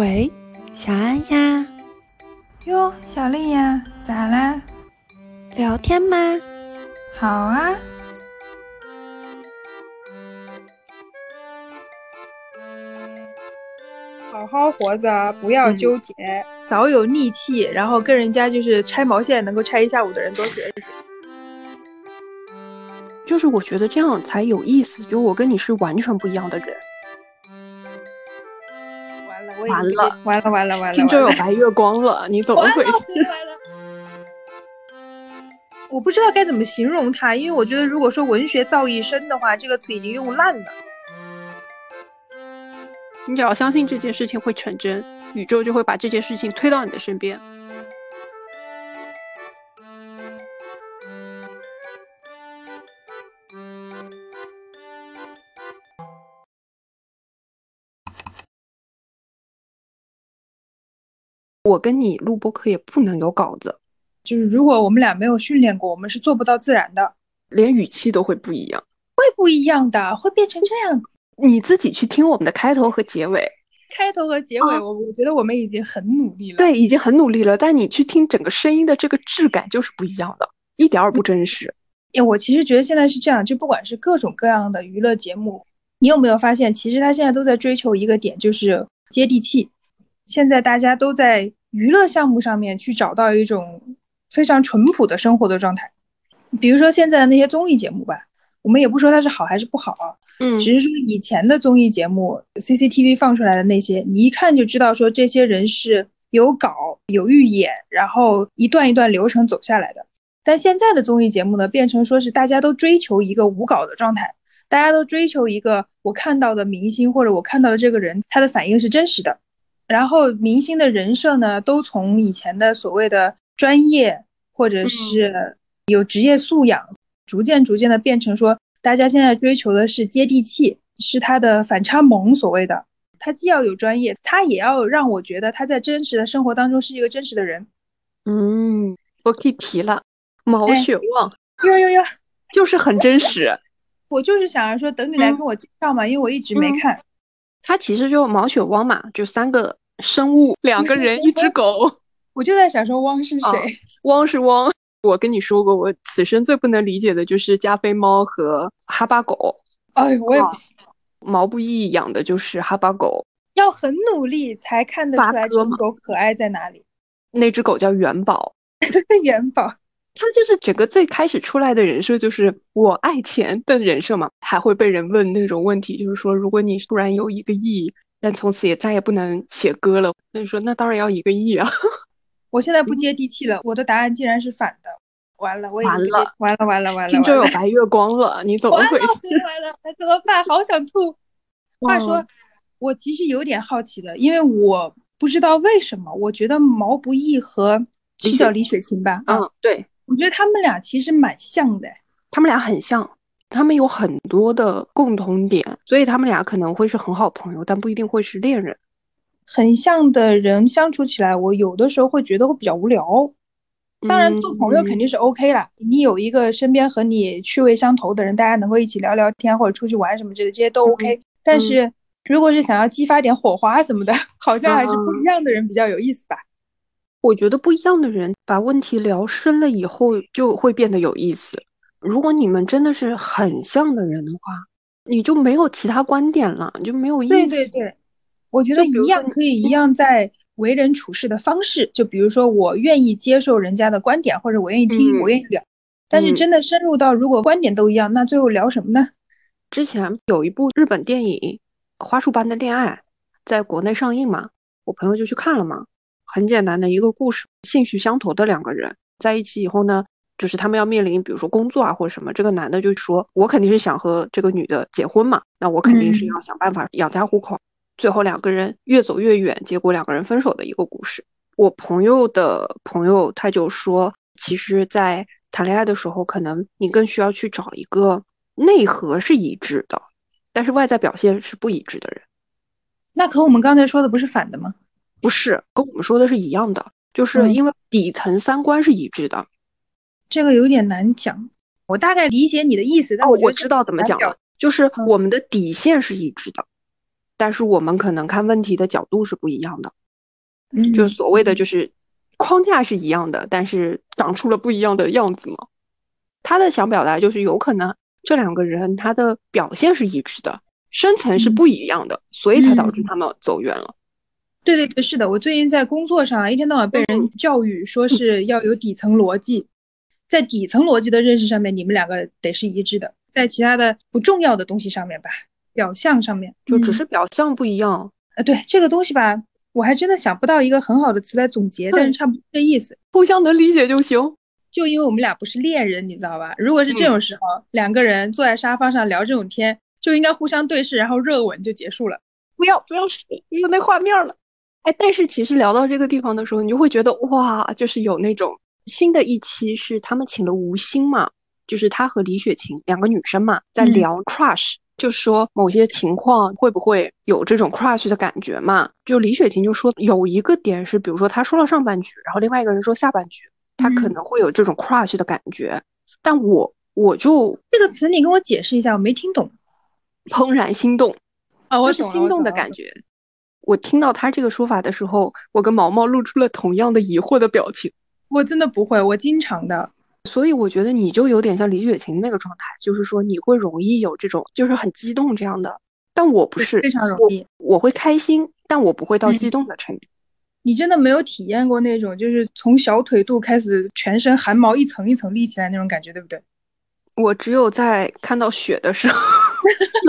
喂，小安呀。哟，小丽呀，咋啦？聊天吗？好啊。好好活着，不要纠结，早有逆气，然后跟人家就是拆毛线能够拆一下午的人多学一学。就是我觉得这样才有意思，就我跟你是完全不一样的人。完了，完了，完了，完了！荆州有白月光了，你怎么回事？我不知道该怎么形容它，因为我觉得如果说文学造诣深的话，这个词已经用烂了。你只要相信这件事情会成真，宇宙就会把这件事情推到你的身边。我跟你录播课也不能有稿子，就是如果我们俩没有训练过，我们是做不到自然的，连语气都会不一样，会不一样的，会变成这样。你自己去听我们的开头和结尾，开头和结尾，我我觉得我们已经很努力了，对，已经很努力了。但你去听整个声音的这个质感就是不一样的，一点儿不真实。哎，我其实觉得现在是这样，就不管是各种各样的娱乐节目，你有没有发现，其实他现在都在追求一个点，就是接地气。现在大家都在娱乐项目上面去找到一种非常淳朴的生活的状态，比如说现在的那些综艺节目吧。我们也不说它是好还是不好啊，嗯，只是说以前的综艺节目，CCTV 放出来的那些，你一看就知道说这些人是有稿有预演，然后一段一段流程走下来的。但现在的综艺节目呢，变成说是大家都追求一个无稿的状态，大家都追求一个我看到的明星或者我看到的这个人他的反应是真实的，然后明星的人设呢，都从以前的所谓的专业或者是有职业素养。逐渐逐渐的变成说，大家现在追求的是接地气，是他的反差萌，所谓的他既要有专业，他也要让我觉得他在真实的生活当中是一个真实的人。嗯，我可以提了，毛血旺，哟哟哟，就是很真实。我就是想着说，等你来跟我介绍嘛，因为我一直没看。他其实就毛血旺嘛，就三个生物，两个人，一只狗。我就在想说，汪是谁？汪是汪。我跟你说过，我此生最不能理解的就是加菲猫和哈巴狗。哎，我也不行。毛不易养的就是哈巴狗，要很努力才看得出来这只狗可爱在哪里。那只狗叫元宝，元宝，它就是整个最开始出来的人设就是我爱钱的人设嘛，还会被人问那种问题，就是说如果你突然有一个亿，但从此也再也不能写歌了，那你说那当然要一个亿啊。我现在不接地气了，我的答案竟然是反的，完了，我已经完了，完了，完了，完了，荆州有白月光了，你怎么回事？完了，怎么办？好想吐。话说，我其实有点好奇的，因为我不知道为什么，我觉得毛不易和是叫李雪琴吧？嗯，对，我觉得他们俩其实蛮像的，他们俩很像，他们有很多的共同点，所以他们俩可能会是很好朋友，但不一定会是恋人。很像的人相处起来，我有的时候会觉得会比较无聊。当然，做朋友肯定是 OK 啦。你有一个身边和你趣味相投的人，大家能够一起聊聊天或者出去玩什么之类，这些都 OK。但是，如果是想要激发点火花什么的，好像还是不一样的人比较有意思吧。我觉得不一样的人把问题聊深了以后，就会变得有意思。如果你们真的是很像的人的话，你就没有其他观点了，就没有意思。对对对。我觉得一样可以一样，在为人处事的方式，就比如说我愿意接受人家的观点，或者我愿意听，我愿意聊。但是真的深入到如果观点都一样，那最后聊什么呢？之前有一部日本电影《花束般的恋爱》在国内上映嘛，我朋友就去看了嘛。很简单的一个故事，兴趣相投的两个人在一起以后呢，就是他们要面临，比如说工作啊或者什么，这个男的就说：“我肯定是想和这个女的结婚嘛，那我肯定是要想办法养家糊口。”最后两个人越走越远，结果两个人分手的一个故事。我朋友的朋友他就说，其实，在谈恋爱的时候，可能你更需要去找一个内核是一致的，但是外在表现是不一致的人。那和我们刚才说的不是反的吗？不是，跟我们说的是一样的，就是因为底层三观是一致的。这个有点难讲，我大概理解你的意思，但我知道怎么讲了，就是我们的底线是一致的。但是我们可能看问题的角度是不一样的，嗯就所谓的就是框架是一样的，但是长出了不一样的样子嘛。他的想表达就是有可能这两个人他的表现是一致的，深层是不一样的，所以才导致他们走远了。对对对，是的，我最近在工作上一天到晚被人教育说是要有底层逻辑，在底层逻辑的认识上面，你们两个得是一致的，在其他的不重要的东西上面吧，表象上面就只是表象不一样。啊，对这个东西吧，我还真的想不到一个很好的词来总结，但是差不多这意思。互相能理解就行。就因为我们俩不是恋人，你知道吧？如果是这种时候，两个人坐在沙发上聊这种天，就应该互相对视，然后热吻就结束了。不要不要使，没有那画面了。哎，但是其实聊到这个地方的时候，你就会觉得哇，就是有那种新的一期是他们请了吴昕嘛，就是他和李雪琴两个女生嘛，在聊 crush，、就说某些情况会不会有这种 crush 的感觉嘛？就李雪琴就说有一个点是，比如说他说了上半句，然后另外一个人说下半句，他可能会有这种 crush 的感觉，但我我就这个词你跟我解释一下，我没听懂。怦然心动，啊，我就是心动的感。觉。我听到他这个说法的时候，我跟毛毛露出了同样的疑惑的表情。我真的不会，我经常的。所以我觉得你就有点像李雪琴那个状态，就是说你会容易有这种，就是很激动这样的。但我不是，非常容易我，我会开心，但我不会到嗯激动的程度。你真的没有体验过那种，就是从小腿肚开始，全身汗毛一层一层立起来那种感觉，对不对？我只有在看到雪的时候，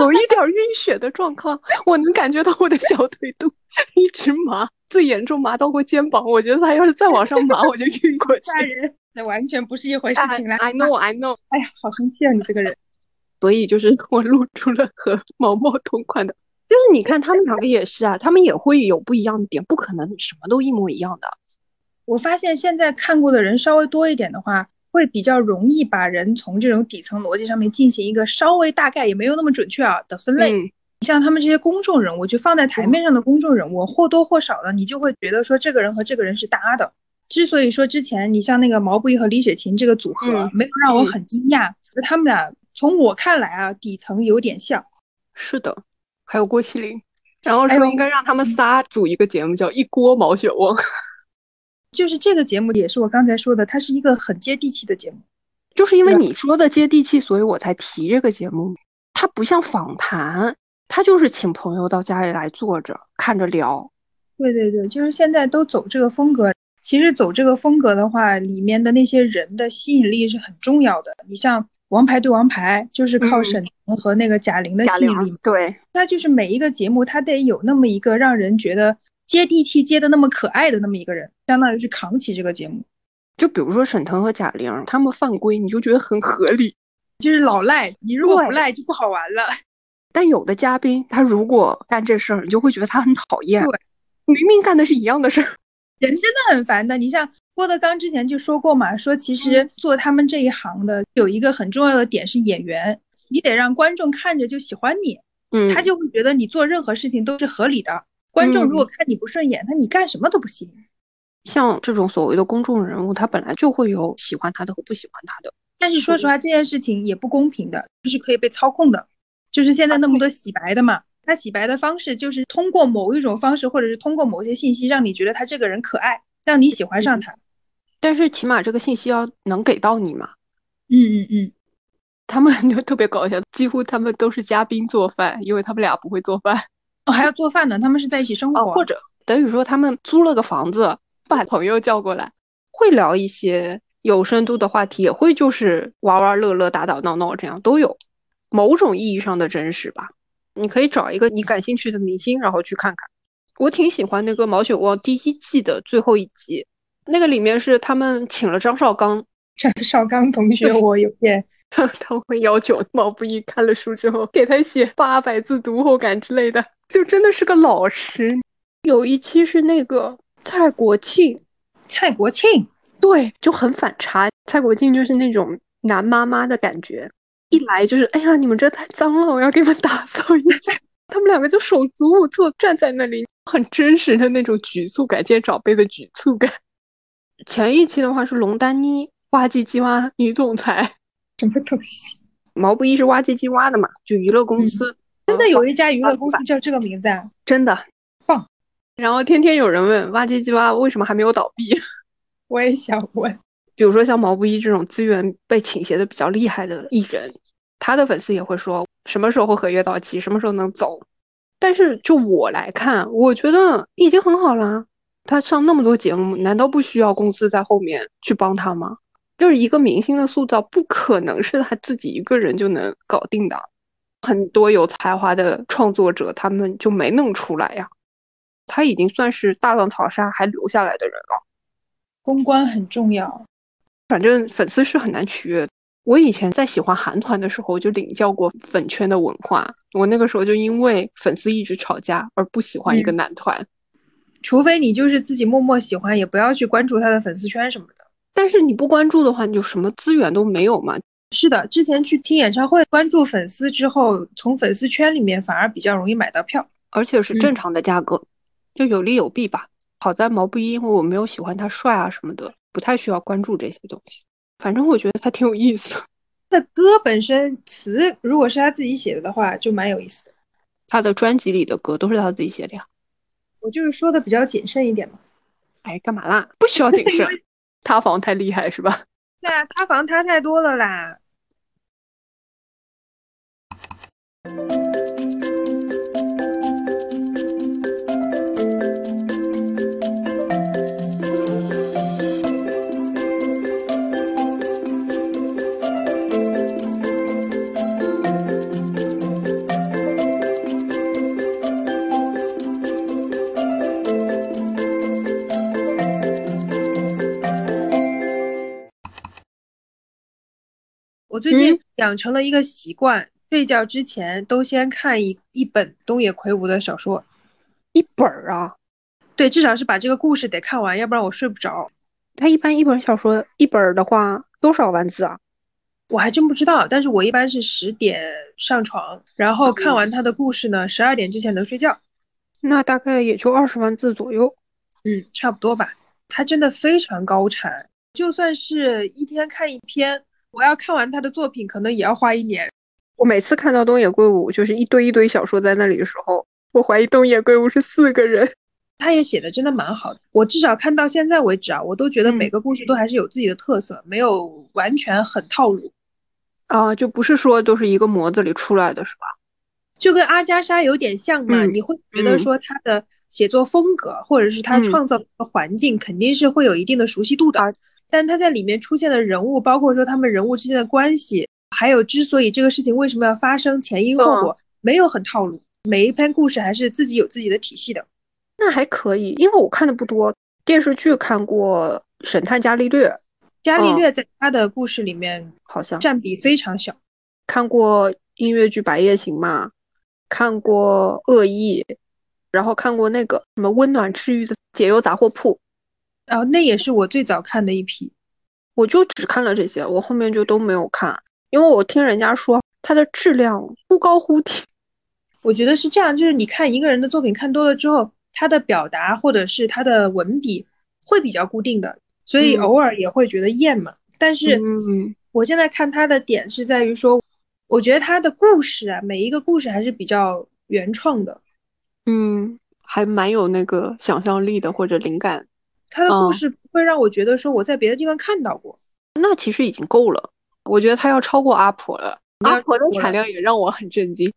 有一点晕血的状况，我能感觉到我的小腿肚 一直麻，最严重麻到过肩膀。我觉得他要是再往上麻，我就晕过去。吓人，那完全不是一回事情了。I know, I know。哎呀，好生气啊，你这个人。所以就是我露出了和毛毛同款的，就是你看他们两个也是啊，他们也会有不一样的点，不可能什么都一模一样的。我发现现在看过的人稍微多一点的话，会比较容易把人从这种底层逻辑上面进行一个稍微大概也没有那么准确啊的分类。嗯像他们这些公众人物，就放在台面上的公众人物，或多或少的你就会觉得说这个人和这个人是搭的。之所以说之前你像那个毛不易和李雪琴这个组合、嗯没有让我很惊讶，他们俩从我看来啊底层有点像。是的，还有郭麒麟，然后说应该让他们仨组一个节目，叫一锅毛血旺。就是这个节目也是我刚才说的，它是一个很接地气的节目。就是因为你说的接地气，所以我才提这个节目。它不像访谈，它就是请朋友到家里来坐着看着聊。对对对，就是现在都走这个风格。其实走这个风格的话，里面的那些人的吸引力是很重要的。你像《王牌对王牌》，就是靠嗯沈腾和那个贾玲的吸引力。对，那就是每一个节目，它得有那么一个让人觉得接地气、接的那么可爱的那么一个人，相当于是扛起这个节目。就比如说沈腾和贾玲，他们犯规，你就觉得很合理。就是老赖，你如果不赖就不好玩了。但有的嘉宾，他如果干这事儿，你就会觉得他很讨厌。对，明明干的是一样的事儿。人真的很烦的。你像郭德纲之前就说过嘛，说其实做他们这一行的有一个很重要的点是演员，你得让观众看着就喜欢你，嗯他就会觉得你做任何事情都是合理的。观众如果看你不顺眼，那你干什么都不行。像这种所谓的公众人物，他本来就会有喜欢他的和不喜欢他的。但是说实话，这件事情也不公平的，就是可以被操控的。就是现在那么多洗白的嘛，他洗白的方式就是通过某一种方式，或者是通过某些信息，让你觉得他这个人可爱，让你喜欢上他。但是起码这个信息要能给到你嘛。嗯嗯嗯，他们就特别搞笑，几乎他们都是嘉宾做饭，因为他们俩不会做饭哦，还要做饭呢，他们是在一起生活，哦，或者等于说他们租了个房子，把朋友叫过来，会聊一些有深度的话题，也会就是玩玩乐乐、打打闹闹这样都有，某种意义上的真实吧。你可以找一个你感兴趣的明星，然后去看看。我挺喜欢那个《毛血旺》第一季的最后一集，那个里面是他们请了张绍刚，张绍刚同学，我有点 他会要求毛不易看了书之后给他写八百字读后感之类的，就真的是个老师。有一期是那个蔡国庆，蔡国庆，对，就很反差。蔡国庆就是那种男妈妈的感觉，一来就是哎呀，你们这太脏了，我要给你们打扫一下。他们两个就手足无措站在那里，很真实的那种局促感，见长辈的局促感。前一期的话是龙丹妮，哇唧唧哇女总裁。什么东西？毛不易是哇唧唧哇的嘛，就娱乐公司。真的有一家娱乐公司叫这个名字啊？真的棒。然后天天有人问挖机机挖为什么还没有倒闭？我也想问。比如说像毛不易这种资源被倾斜的比较厉害的艺人，他的粉丝也会说什么时候合约到期，什么时候能走。但是就我来看，我觉得已经很好了。他上那么多节目，难道不需要公司在后面去帮他吗？就是一个明星的塑造，不可能是他自己一个人就能搞定的。很多有才华的创作者，他们就没弄出来呀。他已经算是大浪淘沙还留下来的人了。公关很重要，反正粉丝是很难取悦。我以前在喜欢韩团的时候，就领教过粉圈的文化。我那个时候就因为粉丝一直吵架而不喜欢一个男团，除非你就是自己默默喜欢，也不要去关注他的粉丝圈什么的。但是你不关注的话，你就什么资源都没有嘛。是的，之前去听演唱会，关注粉丝之后，从粉丝圈里面反而比较容易买到票，而且是正常的价格，就有利有弊吧。好在毛不易，因为我没有喜欢他帅啊什么的，不太需要关注这些东西。反正我觉得他挺有意思。他的歌本身词，如果是他自己写的的话，就蛮有意思的。他的专辑里的歌都是他自己写的呀。我就是说的比较谨慎一点嘛。哎，干嘛啦？不需要谨慎。塌房太厉害是吧？对啊，塌房塌太多了啦。最近养成了一个习惯，睡觉之前都先看一一本东野圭吾的小说，一本儿啊？对，至少是把这个故事得看完，要不然我睡不着。他一般一本小说一本儿的话多少万字啊？我还真不知道，但是我一般是十点上床，然后看完他的故事呢，十二点之前能睡觉。那大概也就二十万字左右，嗯，差不多吧。他真的非常高产，就算是一天看一篇。我要看完他的作品，可能也要花一年。我每次看到东野圭吾就是一堆一堆小说在那里的时候，我怀疑东野圭吾是四个人。他也写的真的蛮好的，我至少看到现在为止啊，我都觉得每个故事都还是有自己的特色，没有完全很套路。啊，就不是说都是一个模子里出来的，是吧？就跟阿加莎有点像嘛。你会觉得说他的写作风格，或者是他创造的环境，肯定是会有一定的熟悉度的。但他在里面出现的人物，包括说他们人物之间的关系，还有之所以这个事情为什么要发生，前因后果，没有很套路。每一篇故事还是自己有自己的体系的，那还可以。因为我看的不多，电视剧看过《神探伽利略》，伽利略在他的故事里面好像占比非常小。看过音乐剧《白夜行》嘛，看过《恶意》，然后看过那个什么温暖治愈的解忧杂货铺。哦，那也是我最早看的一批，我就只看了这些，我后面就都没有看，因为我听人家说它的质量忽高忽低。我觉得是这样，就是你看一个人的作品看多了之后，他的表达或者是他的文笔会比较固定的，所以偶尔也会觉得厌嘛。但是，嗯，我现在看他的点是在于说，我觉得他的故事啊，每一个故事还是比较原创的，嗯，还蛮有那个想象力的或者灵感。他的故事不会让我觉得说我在别的地方看到过，那其实已经够了。我觉得他要超过阿婆了，阿婆的产量也让我很震惊。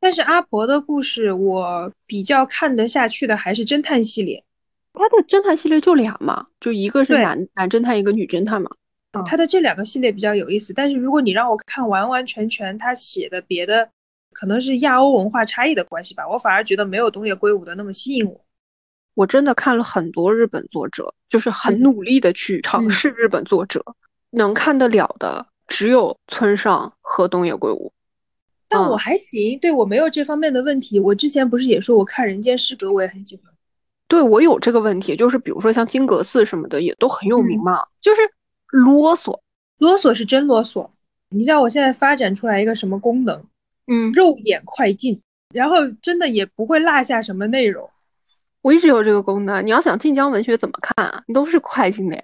但是阿婆的故事我比较看得下去的还是侦探系列，他的侦探系列就俩嘛，就一个是男男侦探，一个女侦探嘛。他的这两个系列比较有意思，但是如果你让我看完完全全他写的别的，可能是亚欧文化差异的关系吧，我反而觉得没有东野圭吾的那么吸引我。我真的看了很多日本作者，就是很努力的去尝试日本作者，能看得了的只有村上和东野圭吾。但我还行，对我没有这方面的问题。我之前不是也说我看《人间失格》我也很喜欢。对我有这个问题，就是比如说像金阁寺什么的也都很有名嘛，就是啰嗦，啰嗦是真啰嗦。你像我现在发展出来一个什么功能，嗯，肉眼快进，然后真的也不会落下什么内容。我一直有这个功能，你要想晋江文学怎么看啊？你都是快进的呀。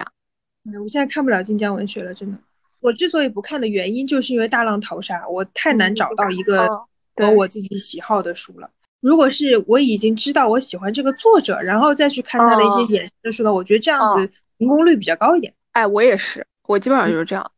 我现在看不了晋江文学了，真的。我之所以不看的原因，就是因为大浪淘沙，我太难找到一个和我自己喜好的书了。如果是我已经知道我喜欢这个作者，然后再去看他的一些衍生的书的，我觉得这样子成功率比较高一点。哎，我也是，我基本上就是这样。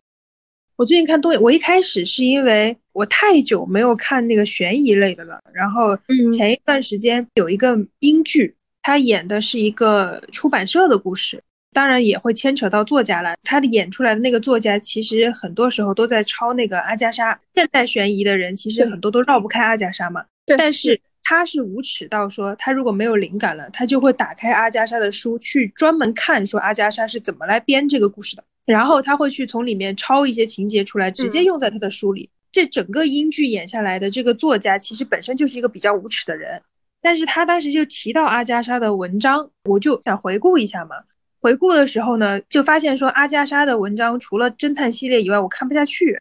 我最近看东野，我一开始是因为我太久没有看那个悬疑类的了，然后前一段时间有一个英剧，他演的是一个出版社的故事，当然也会牵扯到作家了。他的演出来的那个作家，其实很多时候都在抄那个阿加莎。现代悬疑的人其实很多都绕不开阿加莎嘛，但是。他是无耻到说，他如果没有灵感了，他就会打开阿加莎的书去专门看，说阿加莎是怎么来编这个故事的。然后他会去从里面抄一些情节出来，直接用在他的书里。这整个英剧演下来的这个作家，其实本身就是一个比较无耻的人。但是他当时就提到阿加莎的文章，我就想回顾一下嘛。回顾的时候呢，就发现说阿加莎的文章除了侦探系列以外，我看不下去，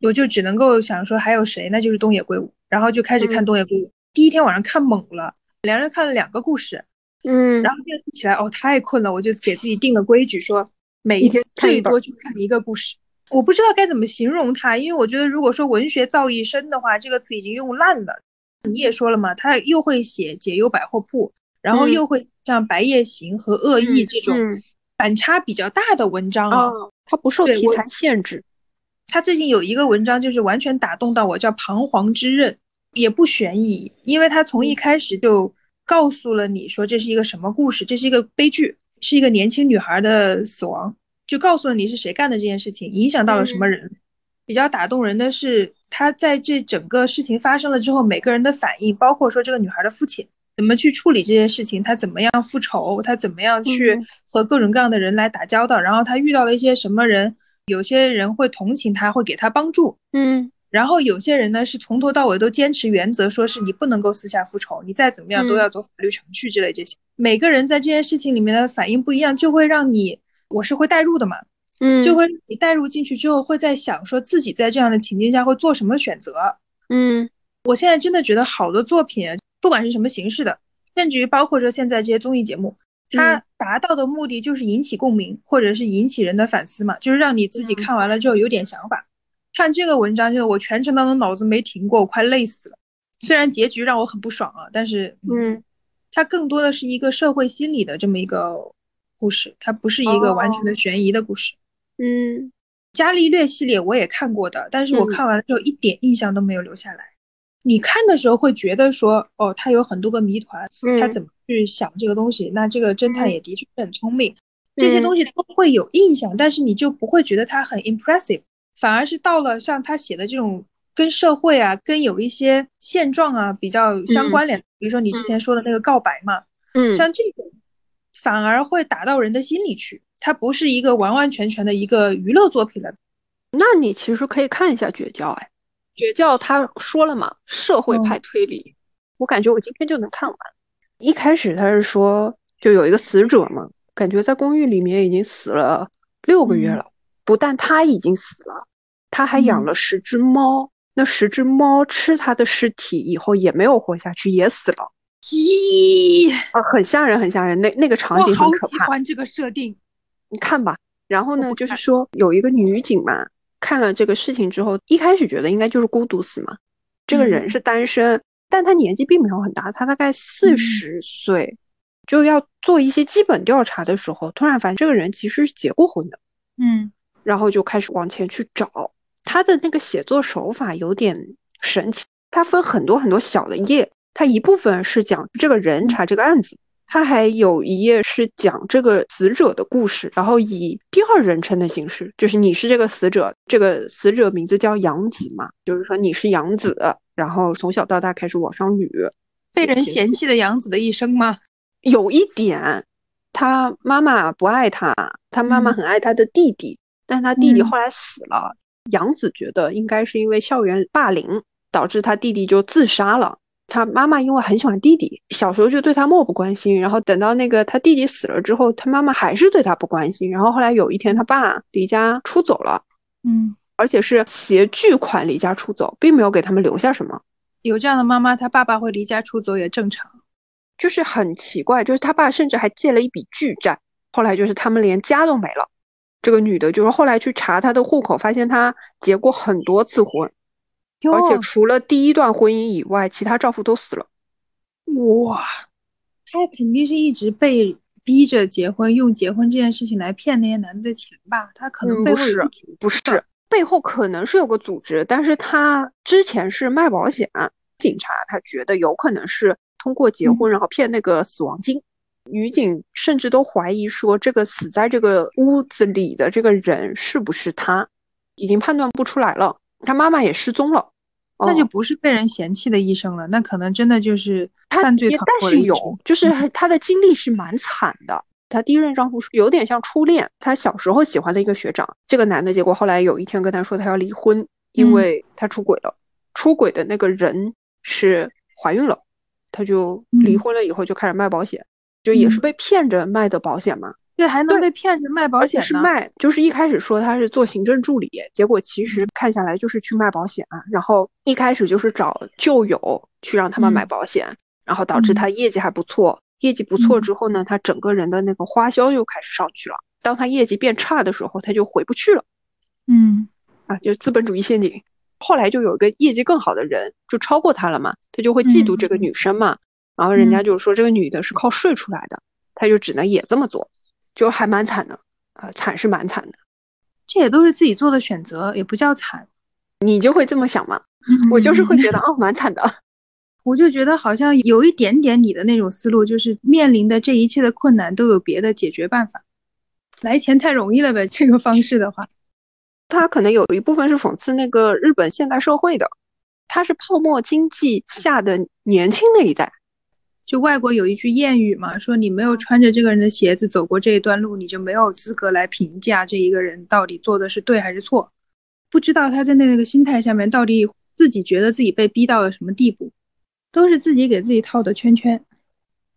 我就只能够想说还有谁，那就是东野圭吾。然后就开始看东野圭吾。第一天晚上看懵了，连着看了两个故事，嗯，然后第二天起来哦太困了，我就给自己定了规矩，说每一天最多就看一个故事。我不知道该怎么形容它，因为我觉得如果说文学造诣深的话，这个词已经用烂了。你也说了嘛，他又会写解忧百货铺，然后又会像《白夜行》和《恶意》这种反差比较大的文章啊，他不受题材限制。他最近有一个文章就是完全打动到我，叫《彷徨之刃》。也不悬疑，因为他从一开始就告诉了你说这是一个什么故事，这是一个悲剧，是一个年轻女孩的死亡，就告诉了你是谁干的这件事情，影响到了什么人。比较打动人的是，他在这整个事情发生了之后，每个人的反应，包括说这个女孩的父亲怎么去处理这件事情，他怎么样复仇，他怎么样去和各种各样的人来打交道，然后他遇到了一些什么人，有些人会同情他，会给他帮助，嗯。然后有些人呢是从头到尾都坚持原则，说是你不能够私下复仇，你再怎么样都要走法律程序之类这些。每个人在这件事情里面的反应不一样，就会让你，我是会代入的嘛，嗯，就会你带入进去之后，会在想说自己在这样的情境下会做什么选择。嗯，我现在真的觉得好的作品，不管是什么形式的，甚至于包括说现在这些综艺节目，它达到的目的就是引起共鸣，或者是引起人的反思嘛，就是让你自己看完了之后有点想法。看这个文章，就是我全程当中脑子没停过，我快累死了。虽然结局让我很不爽啊，但是，嗯，它更多的是一个社会心理的这么一个故事，它不是一个完全的悬疑的故事。嗯，伽利略系列我也看过的，但是我看完了之后一点印象都没有留下来。你看的时候会觉得说，哦，他有很多个谜团，他怎么去想这个东西？那这个侦探也的确是很聪明，这些东西都会有印象，但是你就不会觉得他很 impressive。反而是到了像他写的这种跟社会啊、跟有一些现状啊比较相关联，比如说你之前说的那个告白嘛，嗯，像这种反而会打到人的心里去。它不是一个完完全全的一个娱乐作品了。那你其实可以看一下《绝交》，哎，《绝交》他说了嘛，社会派推理，我感觉我今天就能看完。一开始他是说就有一个死者嘛，感觉在公寓里面已经死了六个月了。不但他已经死了，他还养了十只猫。那十只猫吃他的尸体以后也没有活下去，也死了。咦，啊，很吓人，很吓人。那那个场景很可怕。我好喜欢这个设定，你看吧。然后呢，就是说有一个女警嘛，看了这个事情之后，一开始觉得应该就是孤独死嘛。这个人是单身，但他年纪并没有很大，他大概四十岁。就要做一些基本调查的时候，突然发现这个人其实是结过婚的。嗯。然后就开始往前去找他的那个写作手法有点神奇，他分很多很多小的页，他一部分是讲这个人查这个案子，他还有一页是讲这个死者的故事，然后以第二人称的形式，就是你是这个死者，这个死者名字叫杨子嘛，就是说你是杨子，然后从小到大开始往上捋，被人嫌弃的杨子的一生吗？有一点，他妈妈不爱他，他妈妈很爱他的弟弟。但他弟弟后来死了，杨子觉得应该是因为校园霸凌导致他弟弟就自杀了。他妈妈因为很喜欢弟弟，小时候就对他漠不关心。然后等到那个他弟弟死了之后，他妈妈还是对他不关心。然后后来有一天，他爸离家出走了，嗯，而且是携巨款离家出走，并没有给他们留下什么。有这样的妈妈，他爸爸会离家出走也正常。就是很奇怪，就是他爸甚至还借了一笔巨债，后来就是他们连家都没了。这个女的，就是后来去查她的户口，发现她结过很多次婚，而且除了第一段婚姻以外，其他丈夫都死了。哇，她肯定是一直被逼着结婚，用结婚这件事情来骗那些男的钱吧？她可能背后不是不是背后可能是有个组织，但是她之前是卖保险，警察他觉得有可能是通过结婚然后骗那个死亡金。女警甚至都怀疑说，这个死在这个屋子里的这个人是不是他，已经判断不出来了。他妈妈也失踪了，那就不是被人嫌弃的医生了，那可能真的就是犯罪团伙但是有，就是他的经历是蛮惨的。她第一任丈夫是有点像初恋，她小时候喜欢的一个学长，这个男的，结果后来有一天跟她说他要离婚，因为他出轨了。出轨的那个人是怀孕了，他就离婚了以后就开始卖保险。就也是被骗着卖的保险嘛？对，还能被骗去卖保险是卖，就是一开始说他是做行政助理，结果其实看下来就是去卖保险。然后一开始就是找旧友去让他们买保险，然后导致他业绩还不错。业绩不错之后呢，他整个人的那个花销又开始上去了。当他业绩变差的时候，他就回不去了。嗯，啊，就是资本主义陷阱。后来就有一个业绩更好的人就超过他了嘛，他就会嫉妒这个女生嘛。然后人家就说这个女的是靠睡出来的，他就只能也这么做，就还蛮惨的啊，惨是蛮惨的。这也都是自己做的选择，也不叫惨。你就会这么想吗？我就是会觉得哦，蛮惨的。我就觉得好像有一点点你的那种思路，就是面临的这一切的困难都有别的解决办法。来钱太容易了呗，这个方式的话，他可能有一部分是讽刺那个日本现代社会的，他是泡沫经济下的年轻那一代。就外国有一句谚语嘛，说你没有穿着这个人的鞋子走过这一段路，你就没有资格来评价这一个人到底做的是对还是错。不知道他在那个心态下面到底自己觉得自己被逼到了什么地步，都是自己给自己套的圈圈。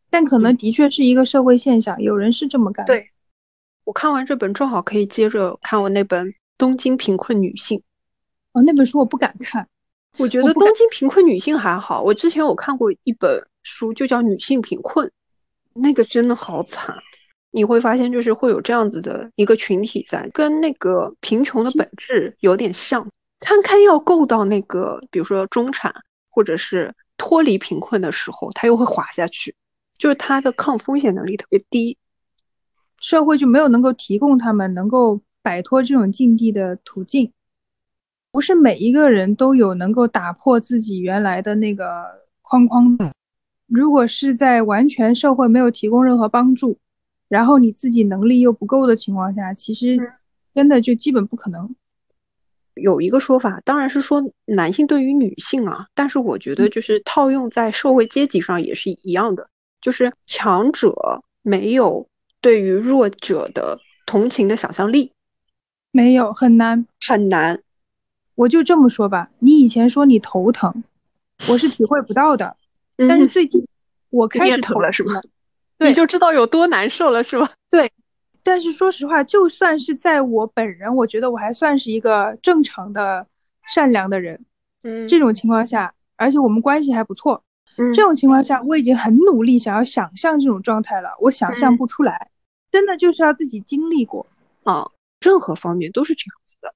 但可能的确是一个社会现象，有人是这么干。对，我看完这本正好可以接着看我那本《东京贫困女性》。哦，那本书我不敢看，我觉得《东京贫困女性》还好。我之前我看过一本。书就叫女性贫困，那个真的好惨。你会发现，就是会有这样子的一个群体在，跟那个贫穷的本质有点像。堪堪要够到那个，比如说中产或者是脱离贫困的时候，他又会滑下去，就是他的抗风险能力特别低，社会就没有能够提供他们能够摆脱这种境地的途径。不是每一个人都有能够打破自己原来的那个框框的。如果是在完全社会没有提供任何帮助，然后你自己能力又不够的情况下，其实真的就基本不可能。有一个说法，当然是说男性对于女性啊，但是我觉得就是套用在社会阶级上也是一样的，就是强者没有对于弱者的同情的想象力，没有很难很难。我就这么说吧，你以前说你头疼，我是体会不到的。但是最近我开始疼了，是吧？你就知道有多难受了，是吧？对。但是说实话，就算是在我本人，我觉得我还算是一个正常的、善良的人。嗯。这种情况下，而且我们关系还不错。嗯。这种情况下，我已经很努力想要想象这种状态了，我想象不出来。真的就是要自己经历过啊，任何方面都是这样子的。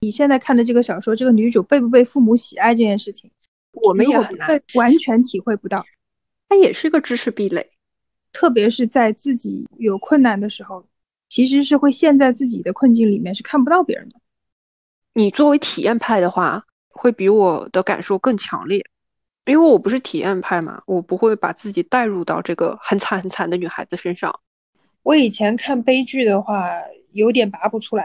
你现在看的这个小说，这个女主被不被父母喜爱这件事情。我们也很难完全体会不到，它也是个知识壁垒，特别是在自己有困难的时候，其实是会陷在自己的困境里面，是看不到别人的。你作为体验派的话，会比我的感受更强烈，因为我不是体验派嘛，我不会把自己带入到这个很惨很惨的女孩子身上。我以前看悲剧的话，有点拔不出来，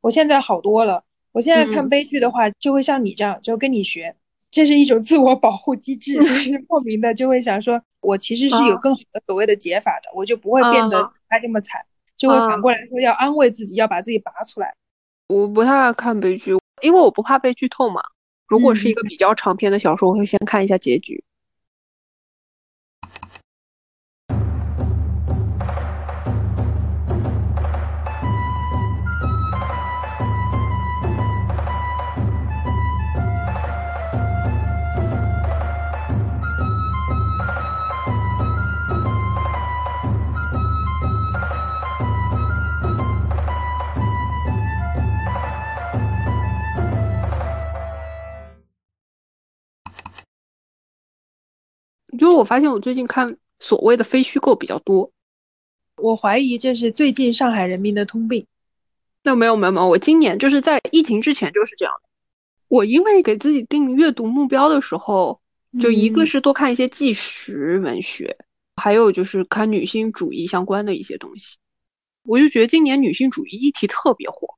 我现在好多了。我现在看悲剧的话，就会像你这样，就跟你学。这是一种自我保护机制，就是莫名的就会想说，我其实是有更好的所谓的解法的，我就不会变得他这么惨，就会反过来说要安慰自己，要把自己拔出来。我不太爱看悲剧，因为我不怕被剧透嘛。如果是一个比较长篇的小说，我会先看一下结局。就是我发现我最近看所谓的非虚构比较多。我怀疑这是最近上海人民的通病。那没有没有没有，我今年就是在疫情之前就是这样的。我因为给自己定阅读目标的时候，就一个是多看一些纪实文学，还有就是看女性主义相关的一些东西。我就觉得今年女性主义议题特别火，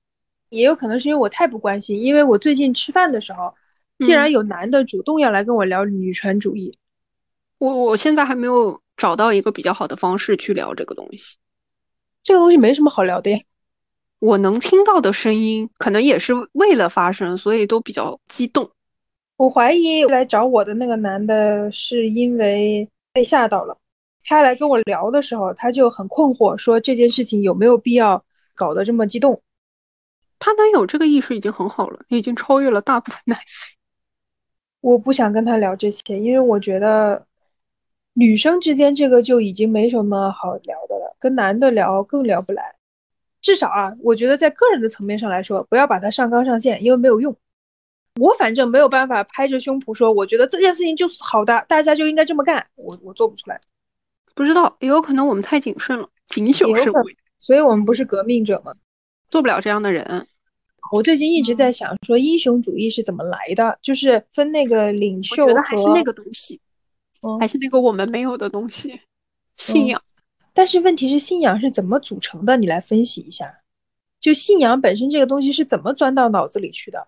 也有可能是因为我太不关心。因为我最近吃饭的时候，竟然有男的主动要来跟我聊女权主义。我我现在还没有找到一个比较好的方式去聊这个东西。这个东西没什么好聊的呀。我能听到的声音，可能也是为了发声，所以都比较激动。我怀疑来找我的那个男的是因为被吓到了。他来跟我聊的时候，他就很困惑，说这件事情有没有必要搞得这么激动？他能有这个意识已经很好了，已经超越了大部分男性。我不想跟他聊这些，因为我觉得女生之间这个就已经没什么好聊的了，跟男的聊更聊不来。至少啊，我觉得在个人的层面上来说，不要把它上纲上线，因为没有用。我反正没有办法拍着胸脯说，我觉得这件事情就是好的，大家就应该这么干。我我做不出来，不知道，也有可能我们太谨慎了，谨小慎微，所以我们不是革命者吗？做不了这样的人。我最近一直在想，说英雄主义是怎么来的，就是分那个领袖和还是那个东西，还是那个我们没有的东西，信仰。但是问题是，信仰是怎么组成的？你来分析一下。就信仰本身这个东西是怎么钻到脑子里去的？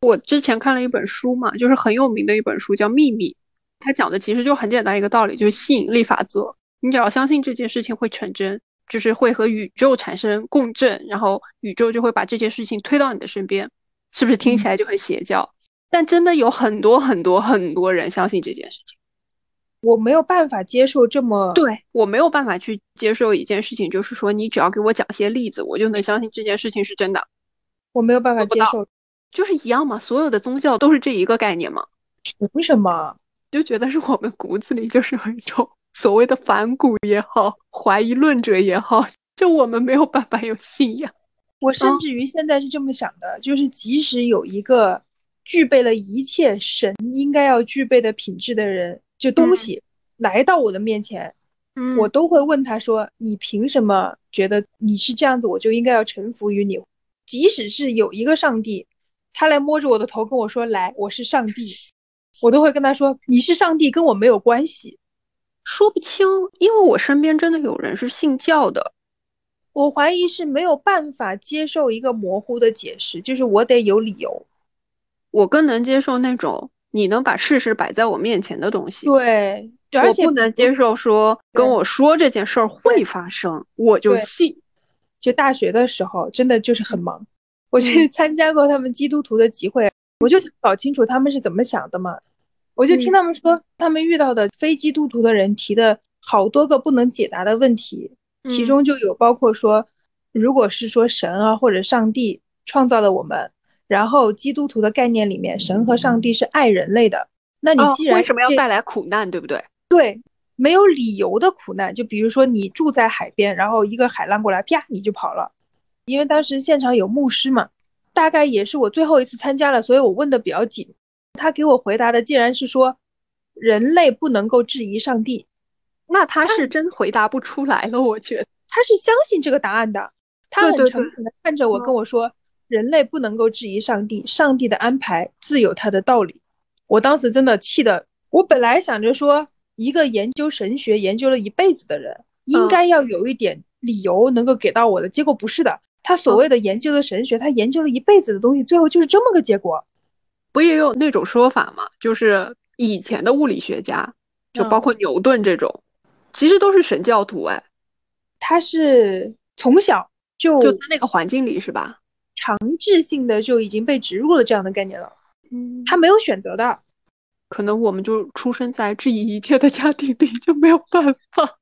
我之前看了一本书嘛，就是很有名的一本书，叫《秘密》。它讲的其实就很简单一个道理，就是吸引力法则。你只要相信这件事情会成真，就是会和宇宙产生共振，然后宇宙就会把这件事情推到你的身边。是不是听起来就很邪教？但真的有很多很多很多人相信这件事情。我没有办法接受这么对我没有办法去接受一件事情，就是说你只要给我讲些例子，我就能相信这件事情是真的。我没有办法接受，就是一样嘛，所有的宗教都是这一个概念嘛。凭什么？就觉得是我们骨子里就是有一种所谓的反骨也好，怀疑论者也好，就我们没有办法有信仰。我甚至于现在是这么想的，就是即使有一个具备了一切神应该要具备的品质的人。就东西来到我的面前，嗯，我都会问他说：“你凭什么觉得你是这样子，我就应该要臣服于你？即使是有一个上帝，他来摸着我的头跟我说：‘来，我是上帝’，我都会跟他说：‘你是上帝，跟我没有关系。’说不清，因为我身边真的有人是信教的，我怀疑是没有办法接受一个模糊的解释，就是我得有理由。我更能接受那种。你能把事实摆在我面前的东西，对，我不能接受说跟我说这件事儿会发生，我就信。就大学的时候，真的就是很忙，我去参加过他们基督徒的集会，我就搞清楚他们是怎么想的嘛。我就听他们说，他们遇到的非基督徒的人提的好多个不能解答的问题，其中就有包括说，如果是说神啊或者上帝创造了我们。然后基督徒的概念里面，神和上帝是爱人类的。那你既然为什么要带来苦难，对不对？对，没有理由的苦难。就比如说你住在海边，然后一个海浪过来，啪，你就跑了。因为当时现场有牧师嘛，大概也是我最后一次参加了，所以我问的比较紧。他给我回答的竟然是说，人类不能够质疑上帝。那他是真回答不出来了，我觉得他是相信这个答案的。他很诚恳的看着我，跟我说。人类不能够质疑上帝，上帝的安排自有他的道理。我当时真的气的，我本来想着说，一个研究神学研究了一辈子的人，应该要有一点理由能够给到我的。结果不是的，他所谓的研究的神学，他研究了一辈子的东西，最后就是这么个结果。不也有那种说法吗？就是以前的物理学家，就包括牛顿这种，其实都是神教徒哎。他是从小就就在那个环境里是吧？强制性的就已经被植入了这样的概念了，嗯，他没有选择的，可能我们就出生在质疑一切的家庭里，就没有办法，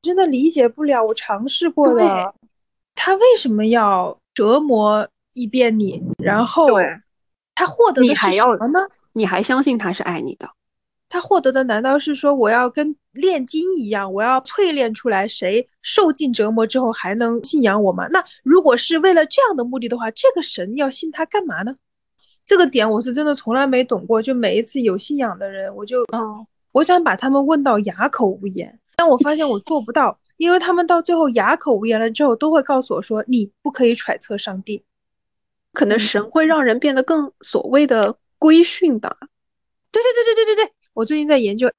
真的理解不了。我尝试过的，他为什么要折磨一遍你，然后他获得的是什么呢？你还相信他是爱你的？他获得的难道是说我要跟炼金一样，我要淬炼出来谁受尽折磨之后还能信仰我吗？那如果是为了这样的目的的话，这个神要信他干嘛呢？这个点我是真的从来没懂过。就每一次有信仰的人，我就哦，我想把他们问到哑口无言，但我发现我做不到，因为他们到最后哑口无言了之后，都会告诉我说你不可以揣测上帝。可能神会让人变得更所谓的规训吧。对对对对对对对，我最近在研究，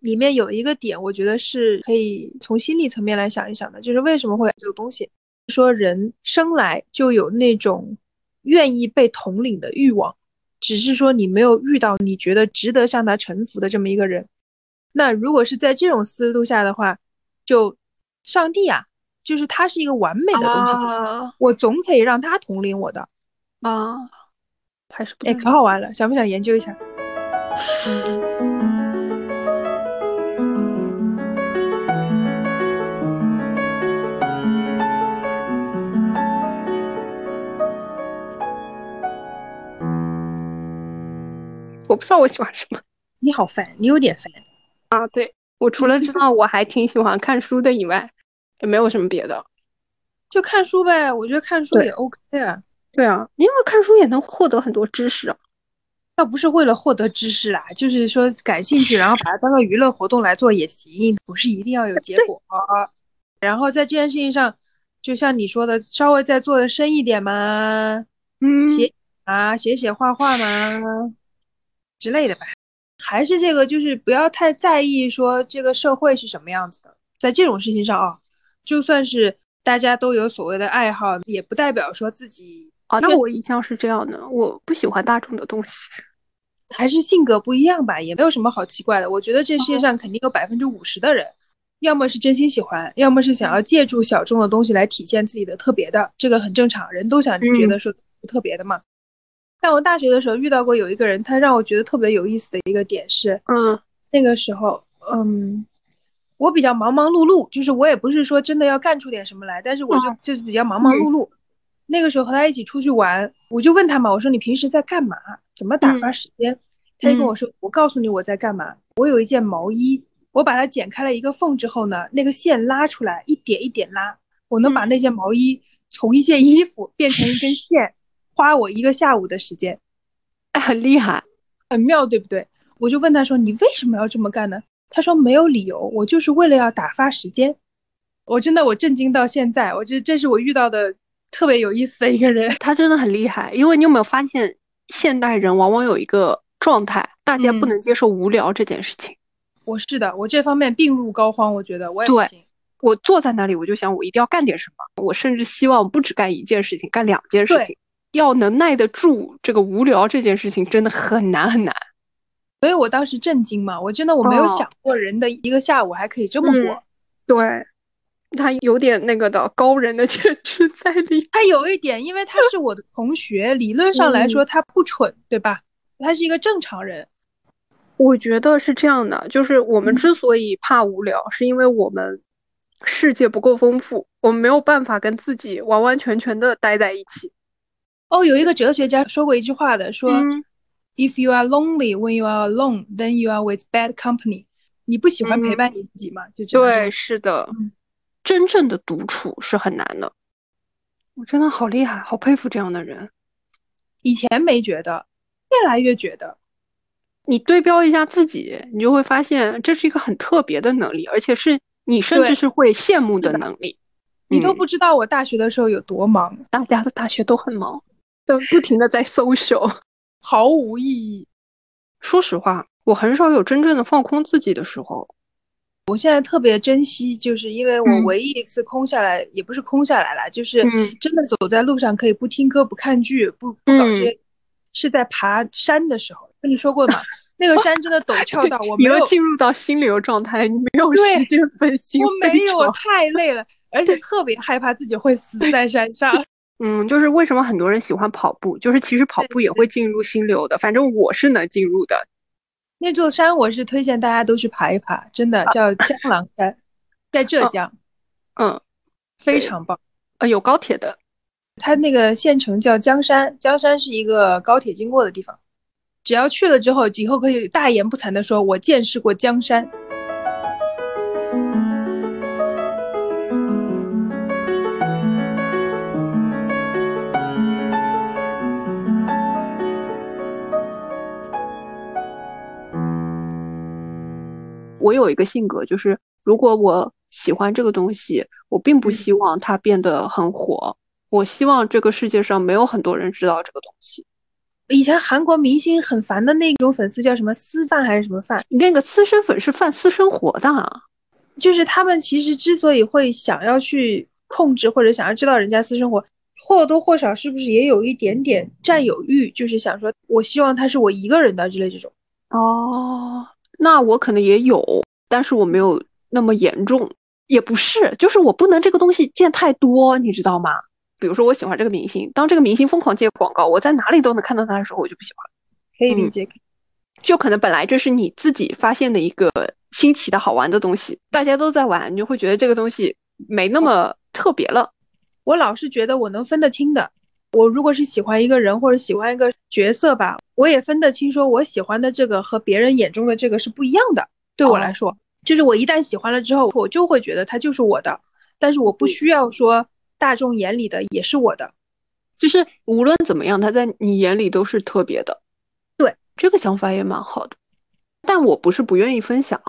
里面有一个点，我觉得是可以从心理层面来想一想的，就是为什么会有这个东西？说人生来就有那种愿意被统领的欲望，只是说你没有遇到你觉得值得向他臣服的这么一个人。那如果是在这种思路下的话，就上帝啊，就是他是一个完美的东西，啊我总可以让他统领我的。啊，还是不哎，可好玩了，想不想研究一下？我不知道我喜欢什么你好烦，你有点烦。啊。对我除了知道我还挺喜欢看书的以外，也没有什么别的。就看书呗，我觉得看书也 OK 啊，对啊，因为看书也能获得很多知识啊。倒不是为了获得知识啦，就是说感兴趣，然后把它当个娱乐活动来做也行，不是一定要有结果。然后在这件事情上，就像你说的，稍微再做的深一点嘛，嗯写啊，写写画画嘛之类的吧。还是这个，就是不要太在意说这个社会是什么样子的，在这种事情上啊，就算是大家都有所谓的爱好，也不代表说自己啊，那我一向是这样的，我不喜欢大众的东西。还是性格不一样吧，也没有什么好奇怪的。我觉得这世界上肯定有百分之五十的人，要么是真心喜欢，要么是想要借助小众的东西来体现自己的特别的，这个很正常，人都想觉得说特别的嘛。但我大学的时候遇到过有一个人，他让我觉得特别有意思的一个点是，嗯那个时候，嗯，我比较忙忙碌碌，就是我也不是说真的要干出点什么来，但是我就嗯就是比较忙忙碌碌。那个时候和他一起出去玩，我就问他嘛，我说你平时在干嘛？怎么打发时间？他就跟我说，我告诉你我在干嘛。我有一件毛衣，我把它剪开了一个缝之后呢，那个线拉出来，一点一点拉，我能把那件毛衣从一件衣服变成一根 线，花我一个下午的时间。哎，很厉害。很妙，对不对？我就问他说：“你为什么要这么干呢？”他说：“没有理由，我就是为了要打发时间。”我真的我震惊到现在，我这这是我遇到的特别有意思的一个人。他真的很厉害，因为你有没有发现，现代人往往有一个状态，大家不嗯能接受无聊这件事情。我是的，我这方面病入膏肓，我觉得我也不对行。我坐在那里，我就想，我一定要干点什么。我甚至希望不只干一件事情，干两件事对情。要能耐得住这个无聊这件事情，真的很难很难。所以我当时震惊嘛，我真的我没有哦想过人的一个下午还可以这么过。嗯对，他有点那个的高人的潜质在里。他有一点，因为他是我的同学，理论上来说他不蠢，对吧？他是一个正常人。我觉得是这样的，就是我们嗯之所以怕无聊，是因为我们世界不够丰富，我们没有办法跟自己完完全全的待在一起。哦，有一个哲学家说过一句话的，说。嗯 If you are lonely when you are alone, then you are with bad company。你不喜欢陪伴你自己吗？就这对，是的嗯，真正的独处是很难的。我真的好厉害，好佩服这样的人。以前没觉得，越来越觉得。你对标一下自己，你就会发现这是一个很特别的能力，而且是你甚至是会羡慕的能力。你都嗯不知道我大学的时候有多忙，大家的大学都很忙，都不停的在 social。毫无意义。说实话，我很少有真正的放空自己的时候。我现在特别珍惜，就是因为我嗯唯一一次空下来，也不是空下来了，就是嗯真的走在路上可以不听歌、不看剧、不不搞这嗯些，是在爬山的时候。跟你说过吗，那个山真的陡峭到我没有又进入到心流状态，你没有时间分心。我没有，我太累了，而且特别害怕自己会死在山上。嗯，就是为什么很多人喜欢跑步，就是其实跑步也会进入心流的。反正我是能进入的。那座山我是推荐大家都去爬一爬，真的叫江郎山，在浙江，嗯，非常棒。呃，有高铁的。它那个县城叫江山，江山是一个高铁经过的地方。只要去了之后，以后可以大言不惭地说，我见识过江山。我有一个性格，就是如果我喜欢这个东西，我并不希望它变得很火，我希望这个世界上没有很多人知道这个东西。以前韩国明星很烦的那种粉丝叫什么私饭还是什么饭？那个私生粉是犯私生活的，就是他们其实之所以会想要去控制或者想要知道人家私生活，或多或少是不是也有一点点占有欲？就是想说，我希望他是我一个人的之类这种。哦，那我可能也有，但是我没有那么严重，也不是，就是我不能这个东西见太多，你知道吗？比如说我喜欢这个明星，当这个明星疯狂接广告，我在哪里都能看到他的时候，我就不喜欢。可以理解，就可能本来这是你自己发现的一个新奇的好玩的东西，大家都在玩，你就会觉得这个东西没那么特别了。我老是觉得我能分得清的，我如果是喜欢一个人或者喜欢一个角色吧，我也分得清，说我喜欢的这个和别人眼中的这个是不一样的。对我来说，就是我一旦喜欢了之后，我就会觉得他就是我的，但是我不需要说。大众眼里的也是我的，就是无论怎么样，他在你眼里都是特别的。对，这个想法也蛮好的。但我不是不愿意分享，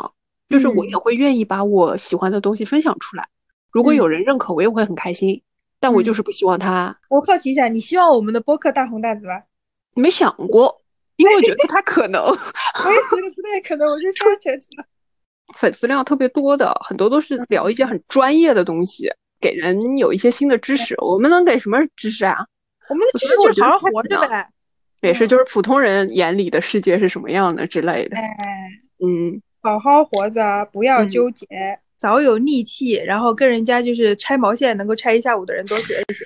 就是我也会愿意把我喜欢的东西分享出来。如果有人认可，我也会很开心。但我就是不希望他。我好奇一下，你希望我们的播客大红大紫吗？没想过，因为我觉得不太可能。我也觉得不太可能，我就说全去了。粉丝量特别多的，很多都是聊一些很专业的东西。给人有一些新的知识，我们能给什么知识啊？我们的知识就是好好活着呗。也是，就是普通人眼里的世界是什么样的之类的。哎，嗯，好好活着，不要纠结，早有逆气，然后跟人家就是拆毛线能够拆一下午的人多学一学。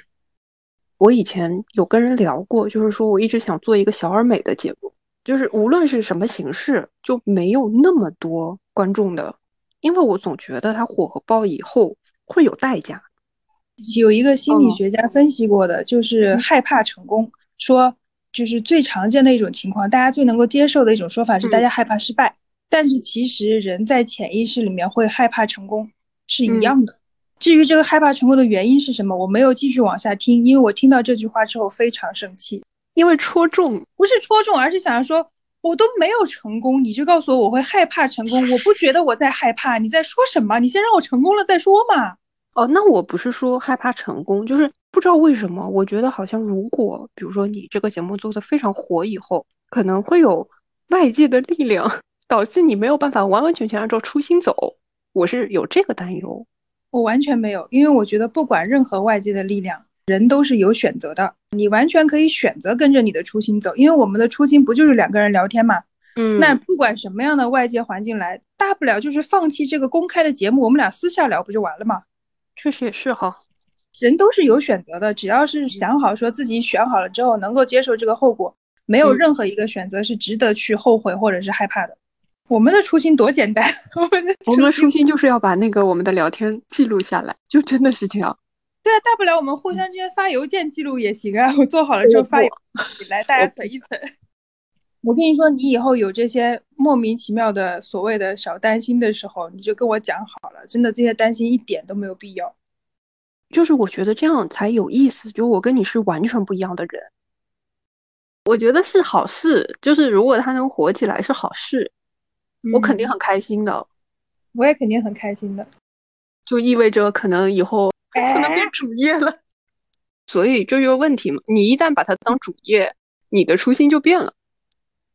我以前有跟人聊过，就是说我一直想做一个小而美的节目，就是无论是什么形式，就没有那么多观众的，因为我总觉得它火和爆以后。会有代价。有一个心理学家分析过的，就是害怕成功，说就是最常见的一种情况，大家最能够接受的一种说法是大家害怕失败。但是其实人在潜意识里面会害怕成功是一样的。至于这个害怕成功的原因是什么，我没有继续往下听，因为我听到这句话之后非常生气，因为戳中，不是戳中，而是想要说。我都没有成功，你就告诉我我会害怕成功？我不觉得我在害怕，你在说什么？你先让我成功了再说嘛。哦，那我不是说害怕成功，就是不知道为什么，我觉得好像如果比如说你这个节目做的非常火以后，可能会有外界的力量导致你没有办法完完全全按照初心走，我是有这个担忧。我完全没有，因为我觉得不管任何外界的力量。人都是有选择的，你完全可以选择跟着你的初心走，因为我们的初心不就是两个人聊天嘛？嗯，那不管什么样的外界环境来，大不了就是放弃这个公开的节目，我们俩私下聊不就完了吗？确实也是哈，人都是有选择的，只要是想好说自己选好了之后能够接受这个后果，没有任何一个选择是值得去后悔或者是害怕的。我们的初心多简单，我们的我们的初心就是要把那个我们的聊天记录下来，就真的是这样。对啊，大不了我们互相之间发邮件记录也行啊。我做好了之后发来，大家存一存。我跟你说，你以后有这些莫名其妙的所谓的小担心的时候，你就跟我讲好了。真的，这些担心一点都没有必要。就是我觉得这样才有意思，就我跟你是完全不一样的人。我觉得是好事，就是如果他能火起来是好事，我肯定很开心的。我也肯定很开心的，就意味着可能以后。可能变主业了，所以这就是问题嘛。你一旦把它当主业，你的初心就变了。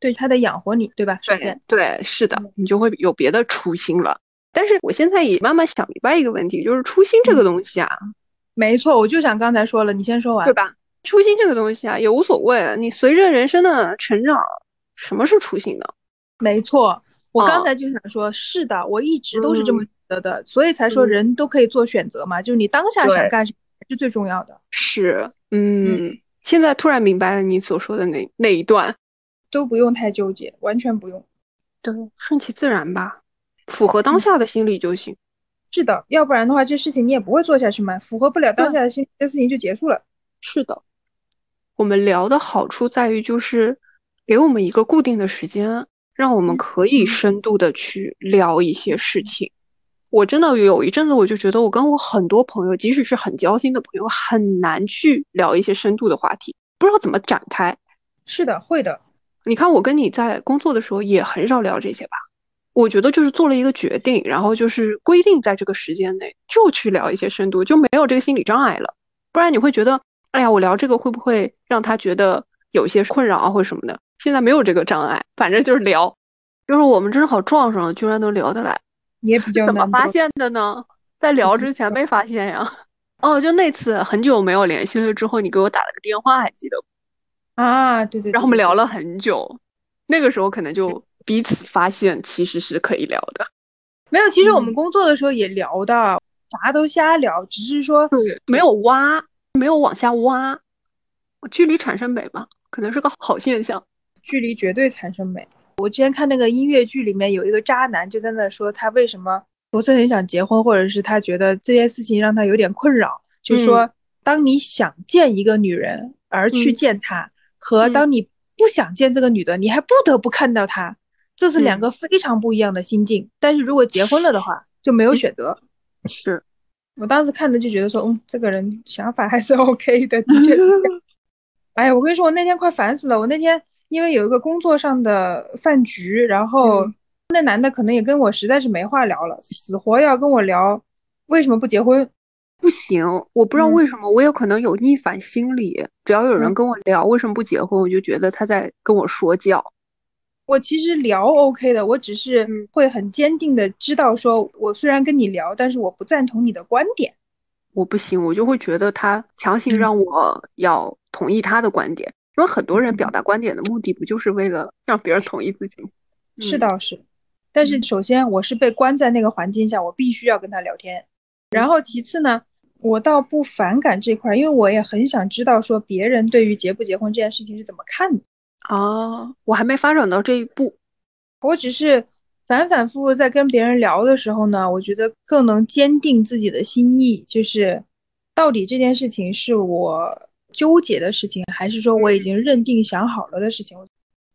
对，他得养活你，对吧？首先，对，是的，你就会有别的初心了。但是我现在也慢慢想明白一个问题，就是初心这个东西啊，没错，我就想刚才说了，你先说完，对吧？初心这个东西啊，也无所谓。你随着人生的成长，什么是初心呢？没错，我刚才就想说，是的，我一直都是这么。的的，所以才说人都可以做选择嘛，就是你当下想干什么是最重要的。是，嗯，现在突然明白了你所说的那那一段，都不用太纠结，完全不用，对，顺其自然吧，符合当下的心理就行。是的，要不然的话，这事情你也不会做下去嘛，符合不了当下的心，这事情就结束了。是的，我们聊的好处在于就是给我们一个固定的时间，让我们可以深度的去聊一些事情。我真的有一阵子，我就觉得我跟我很多朋友，即使是很交心的朋友，很难去聊一些深度的话题，不知道怎么展开。是的，会的。你看，我跟你在工作的时候也很少聊这些吧？我觉得就是做了一个决定，然后就是规定在这个时间内就去聊一些深度，就没有这个心理障碍了。不然你会觉得，哎呀，我聊这个会不会让他觉得有些困扰啊，或者什么的？现在没有这个障碍，反正就是聊，就是我们正好撞上了，居然能聊得来，也比较怎么发现的呢？在聊之前没发现呀。哦，就那次很久没有联系了之后，你给我打了个电话，还记得不？啊，对对对，然后我们聊了很久，那个时候可能就彼此发现其实是可以聊的，没有，其实我嗯们工作的时候也聊的，啥都瞎聊，只是说，没有挖，没有往下挖，距离产生美吧，可能是个好现象。距离绝对产生美。我之前看那个音乐剧里面有一个渣男就在那说他为什么不是很想结婚，或者是他觉得这件事情让他有点困扰，就说当你想见一个女人而去嗯见她，和嗯当你不想见这个女的，你还不得不看到她，这是两嗯个非常不一样的心境。但是如果结婚了的话，就没有选择。是我当时看的就觉得说，嗯，这个人想法还是 OK 的，的确是。哎呀，我跟你说，我那天快烦死了。我那天因为有一个工作上的饭局，然后嗯那男的可能也跟我实在是没话聊了，死活要跟我聊为什么不结婚。不行，我不知道嗯为什么，我有可能有逆反心理。只要有人嗯跟我聊为什么不结婚，我就觉得他在跟我说教。我其实聊 OK 的，我只是嗯会很坚定的知道说，我虽然跟你聊，但是我不赞同你的观点。我不行，我就会觉得他强行嗯让我要同意他的观点，因为很多人表嗯达观点的目的不就是为了让别人同意自己吗？嗯是倒是，但是首先我是被关在那个环境下，我必须要跟他聊天。然后其次呢，我倒不反感这块儿，因为我也很想知道说别人对于结不结婚这件事情是怎么看的。哦，我还没发展到这一步。我只是反反复复在跟别人聊的时候呢，我觉得更能坚定自己的心意，就是到底这件事情是我纠结的事情，还是说我已经认定想好了的事情。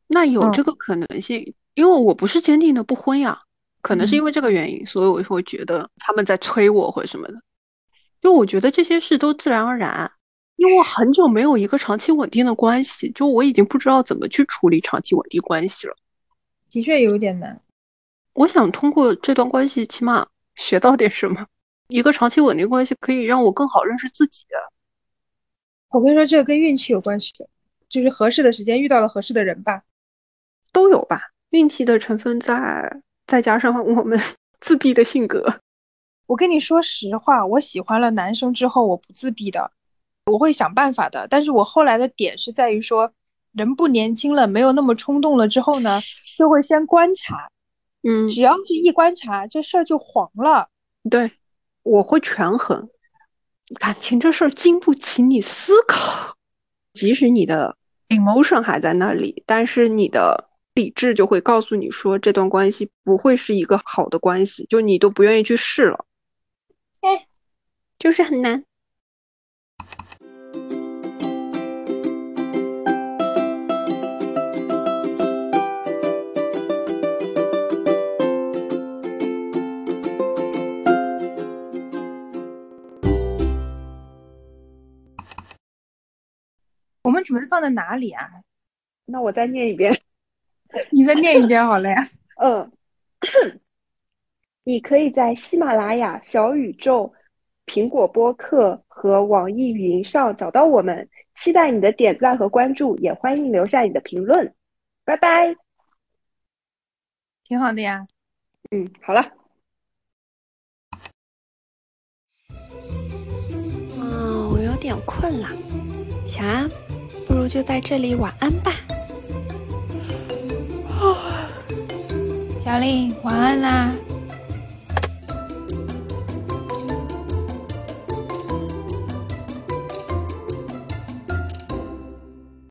那有嗯这个可能性，因为我不是坚定的不婚呀，可能是因嗯为这个原因，所以我会觉得他们在催我或者什么的。就我觉得这些事都自然而然，因为我很久没有一个长期稳定的关系，就我已经不知道怎么去处理长期稳定关系了。的确有点难。我想通过这段关系，起码学到点什么。一个长期稳定关系可以让我更好认识自己。我跟你说，这个跟运气有关系的，就是合适的时间遇到了合适的人吧。都有吧，运气的成分在，再加上我们 自闭的性格。我跟你说实话，我喜欢了男生之后，我不自闭的，我会想办法的。但是我后来的点是在于说，人不年轻了，没有那么冲动了之后呢，就会先观察，嗯，只要是一观察，这事儿就黄了。对，我会权衡。感情这事儿经不起你思考，即使你的 emotion 还在那里，但是你的理智就会告诉你说，这段关系不会是一个好的关系，就你都不愿意去试了。哎，就是很难。准备放在哪里啊？那我再念一遍。你再念一遍好了呀。嗯，你可以在喜马拉雅、小宇宙、苹果播客和网易云上找到我们。期待你的点赞和关注，也欢迎留下你的评论。拜拜。挺好的呀。嗯，好了。啊，我有点困了，小安，就在这里晚安吧。小令，晚安啦。